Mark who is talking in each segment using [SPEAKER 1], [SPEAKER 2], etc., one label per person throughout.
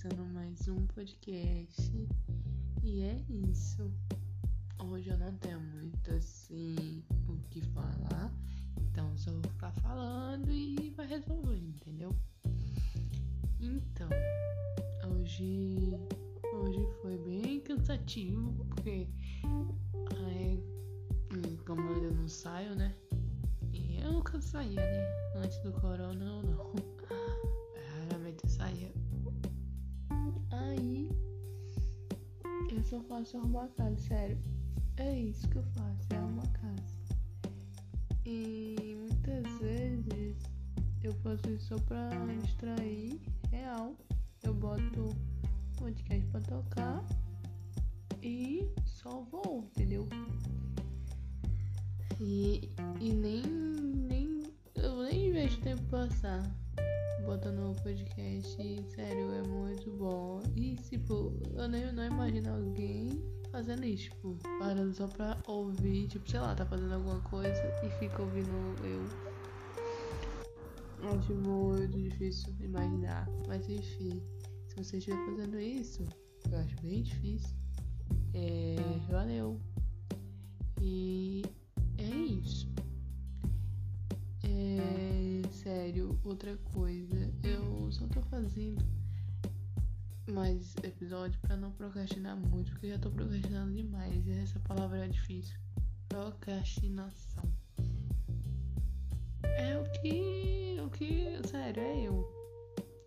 [SPEAKER 1] começando mais um podcast. E é isso. Hoje eu não tenho muito assim o que falar. Então só vou ficar falando e vai resolver, entendeu? Então, hoje hoje foi bem cansativo, porque aí, como eu não saio, né? E eu nunca saía, né? Antes do corona, não, não. Eu faço arrumar a casa, sério. É isso que eu faço, é arrumar a casa. E muitas vezes eu faço isso só pra distrair, real. Eu boto podcast pra tocar e só vou, entendeu? E, e nem, nem. Eu nem vejo tempo passar botando o podcast. Sério, é muito bom. E tipo, eu nem não imagino alguém fazendo isso, tipo, parando só pra ouvir, tipo, sei lá, tá fazendo alguma coisa e fica ouvindo eu. Acho muito difícil imaginar. Mas enfim, se você estiver fazendo isso, eu acho bem difícil. É, valeu. E é isso. É, sério, outra coisa, só tô fazendo mais episódio pra não procrastinar muito, porque eu já tô procrastinando demais e essa palavra é difícil. Procrastinação. É o que. O que. Sério, é eu.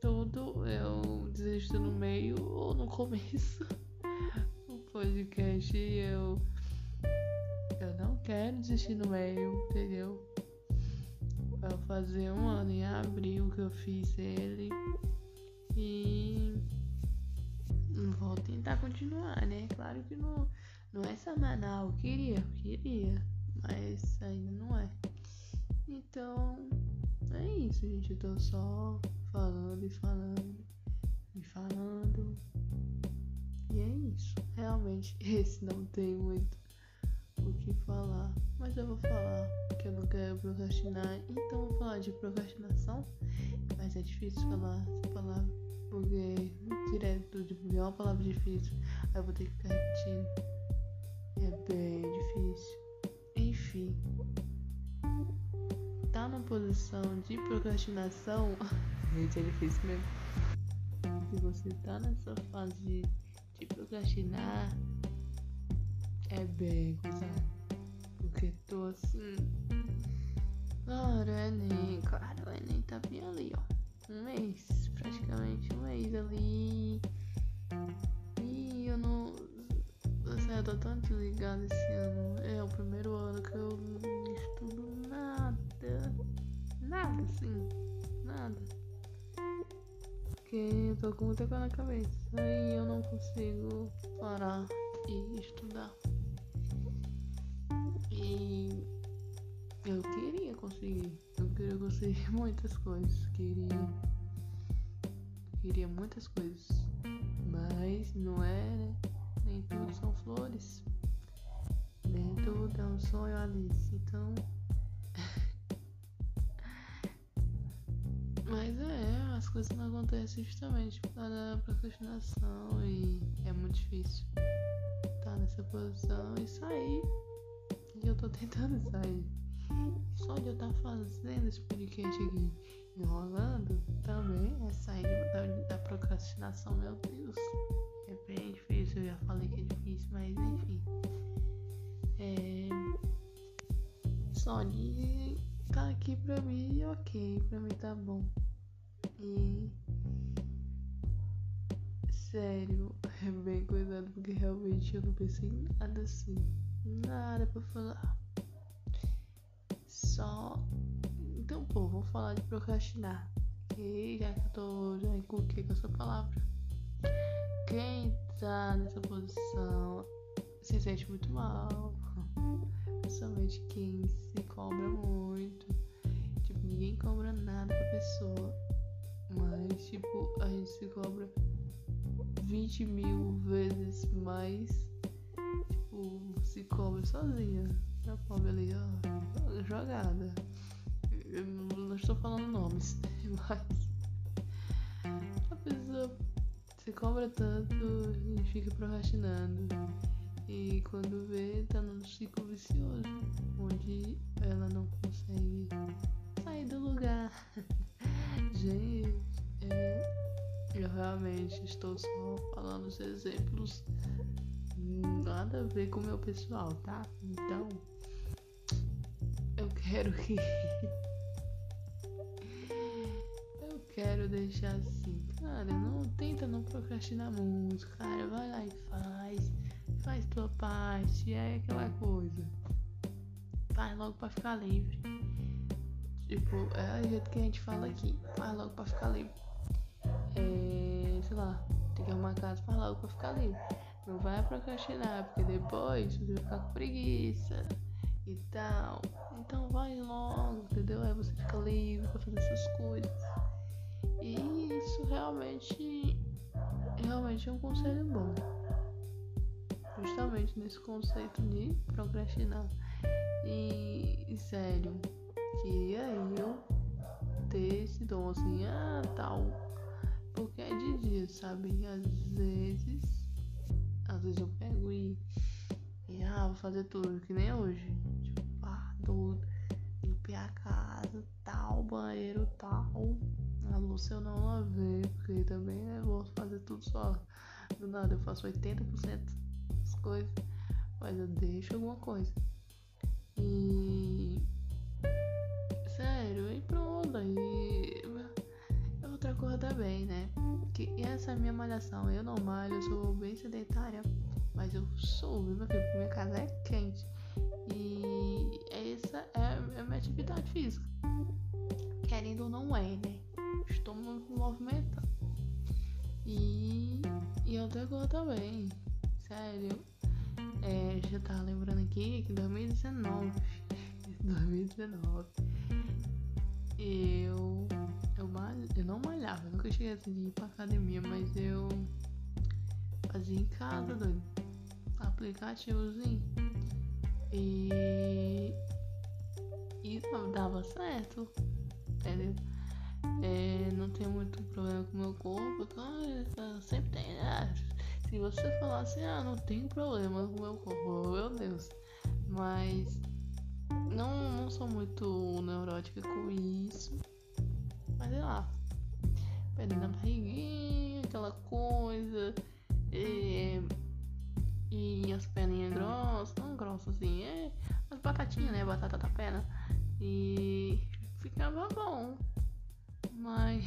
[SPEAKER 1] Todo eu desisto no meio ou no começo. o podcast eu. Eu não quero desistir no meio, entendeu? Vai fazer um ano em abril que eu fiz ele. E vou tentar continuar, né? Claro que não, não é semanal. Eu queria, eu queria. Mas ainda não é. Então, é isso, gente. Eu tô só falando e falando e falando. E é isso. Realmente, esse não tem muito o que falar. Mas eu vou falar, porque eu não quero procrastinar. Então, vou falar de procrastinação. Mas é difícil falar essa palavra. Porque direto de é uma palavra difícil. Aí eu vou ter que ficar repetindo. É bem difícil. Enfim. Tá na posição de procrastinação. Gente, é difícil mesmo. Se você tá nessa fase de procrastinar, é bem coisado. Porque tô assim. Claro, o Enem, claro, o Enem tá bem ali, ó. Um mês, praticamente um mês ali. E eu não. Assim, eu tô tão desligada esse ano. É o primeiro ano que eu não estudo nada. Nada, assim. Nada. Porque eu tô com muita coisa na cabeça. Aí eu não consigo parar e estudar. E eu queria conseguir. Eu queria conseguir muitas coisas. Queria. Queria muitas coisas. Mas não é, né? Nem tudo são flores. Nem tudo é um sonho, Alice. Então. Mas é, as coisas não acontecem justamente causa da procrastinação e é muito difícil estar nessa posição e sair. E eu tô tentando sair. Só de eu estar fazendo esse podcast aqui enrolando também é sair da, da procrastinação, meu Deus. É bem difícil, eu já falei que é difícil, mas enfim. É. Só de tá aqui pra mim, ok, pra mim tá bom. E. Sério, é bem coisado porque realmente eu não pensei em nada assim. Nada pra falar. Só. Então, pô, vou falar de procrastinar. E já que eu tô. Já inculquei com essa palavra. Quem tá nessa posição se sente muito mal. Principalmente quem se cobra muito. Tipo, ninguém cobra nada pra pessoa. Mas, tipo, a gente se cobra 20 mil vezes mais. Se cobra sozinha. A pobre ali, ó, jogada. Eu não estou falando nomes, mas a pessoa Você cobra tanto e fica procrastinando. E quando vê, tá num ciclo vicioso, onde ela não consegue sair do lugar. Gente, é, eu realmente estou só falando os exemplos, nada a ver com o meu pessoal, tá? Então, eu quero que. eu quero deixar assim, cara, não tenta não procrastinar muito, cara, vai lá e faz, faz tua parte, é aquela coisa. Faz logo pra ficar livre. Tipo, é o jeito que a gente fala aqui, faz logo pra ficar livre. É, sei lá, tem que arrumar casa, faz logo pra ficar livre. Não vai procrastinar, porque depois você vai ficar com preguiça e tal. Então vai logo, entendeu? Aí você fica livre pra fazer suas coisas. E isso realmente, realmente é um conselho bom. Justamente nesse conceito de procrastinar. E, e sério, queria eu ter esse dom assim, ah, tal. Porque é de dia, sabe? Às vezes, às vezes eu pego e, e ah, vou fazer tudo, que nem hoje. Tipo, ah, tudo. Limpar a casa, tal, banheiro, tal. A luz eu não lavei, porque também é bom fazer tudo só. Do nada eu faço 80% das coisas, mas eu deixo alguma coisa. E sério, e pronto. E outra coisa também, né? Que essa é a minha malhação. Eu não malho, eu sou bem sedentária, mas eu sou, meu filho, porque minha casa é quente. E essa é a minha atividade física. Querendo ou não é, né? Estou me movimentando. E, e outra coisa também, sério. É, já tava lembrando aqui que 2019 2019 eu eu, eu não malhava, eu nunca cheguei assim de ir pra academia, mas eu fazia em casa, doido. Aplicativozinho. E e dava certo, entendeu? É, não tenho muito problema com o meu corpo, cara, sempre tem. Ah, se você falar assim, ah, não tem problema com o meu corpo, meu Deus. Mas não, não sou muito neurótica com isso. Mas sei lá. Perdendo a barriguinha, aquela coisa. E, e as perninhas grossas. Não grossas assim, é as batatinhas, né? Batata da perna. E ficava bom. Mas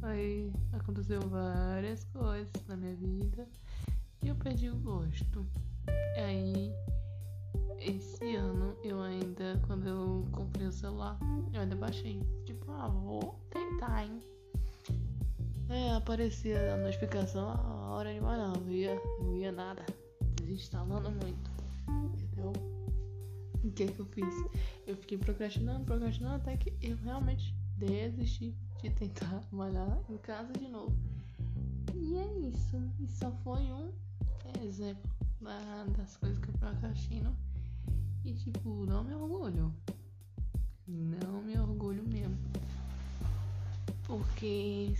[SPEAKER 1] aí aconteceu várias coisas na minha vida. E eu perdi o gosto. Aí esse ano eu ainda, quando eu comprei o celular, eu ainda baixei. Ah, vou tentar, hein? É, aparecia a notificação, a hora de malhar, não ia, não ia nada. Desinstalando muito. Entendeu? O que que eu fiz? Eu fiquei procrastinando, procrastinando até que eu realmente desisti de tentar malhar em casa de novo. E é isso. E só foi um exemplo das coisas que eu procrastino. E tipo, não me orgulho. Não me orgulho mesmo. Porque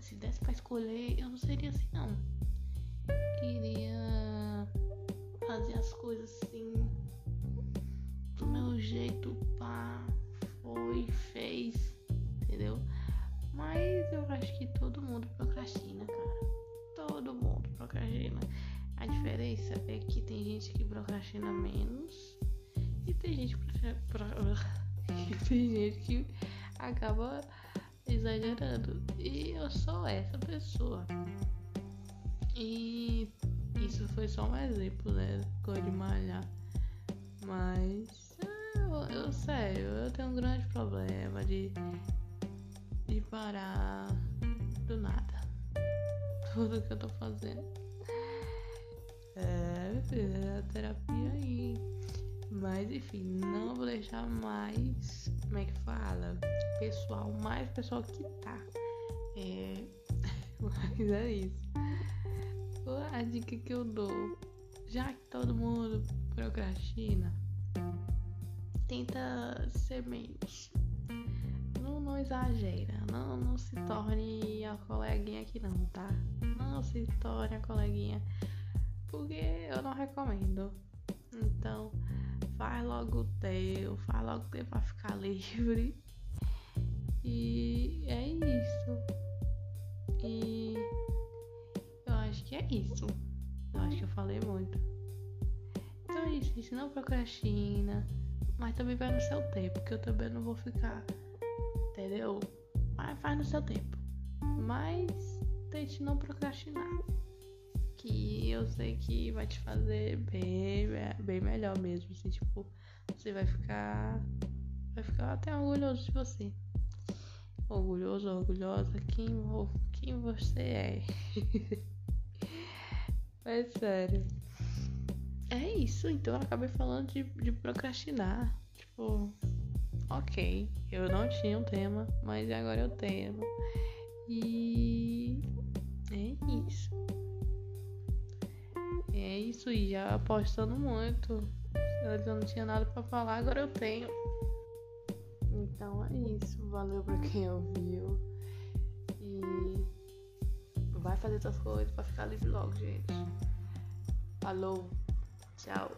[SPEAKER 1] se desse pra escolher, eu não seria assim não. Queria fazer as coisas assim do meu jeito, pá, foi, fez, entendeu? Mas eu acho que todo mundo procrastina, cara. Todo mundo procrastina. A diferença é que tem gente que procrastina menos e tem gente que tem gente que acaba exagerando. E eu sou essa pessoa. E isso foi só um exemplo, né? Coisa de malhar. Mas eu, eu, sério, eu tenho um grande problema de, de parar do nada. Tudo que eu tô fazendo. É a terapia aí. Mas enfim, não vou deixar mais. Como é que fala? Pessoal, mais pessoal que tá. É. Mas é isso. A dica que eu dou. Já que todo mundo procrastina, tenta ser menos. Não não, exagera. Não, não se torne a coleguinha aqui não, tá? Não se torne a coleguinha. Porque eu não recomendo. Então, faz logo o teu, faz logo o teu pra ficar livre. E é isso. E eu acho que é isso. Eu acho que eu falei muito. Então é isso, gente. Não procrastina. Mas também vai no seu tempo, que eu também não vou ficar. Entendeu? Mas faz no seu tempo. Mas tente não procrastinar. Que eu sei que vai te fazer bem, bem melhor mesmo. Assim, tipo, você vai ficar. Vai ficar até orgulhoso de você. Orgulhoso, orgulhosa, quem, quem você é. Mas sério. É isso, então eu acabei falando de, de procrastinar. Tipo, ok, eu não tinha um tema, mas agora eu tenho. E é isso. É isso, e já apostando muito. Eu não tinha nada para falar, agora eu tenho. Então é isso. Valeu pra quem ouviu. E vai fazer suas coisas pra ficar livre logo, gente. Falou. Tchau.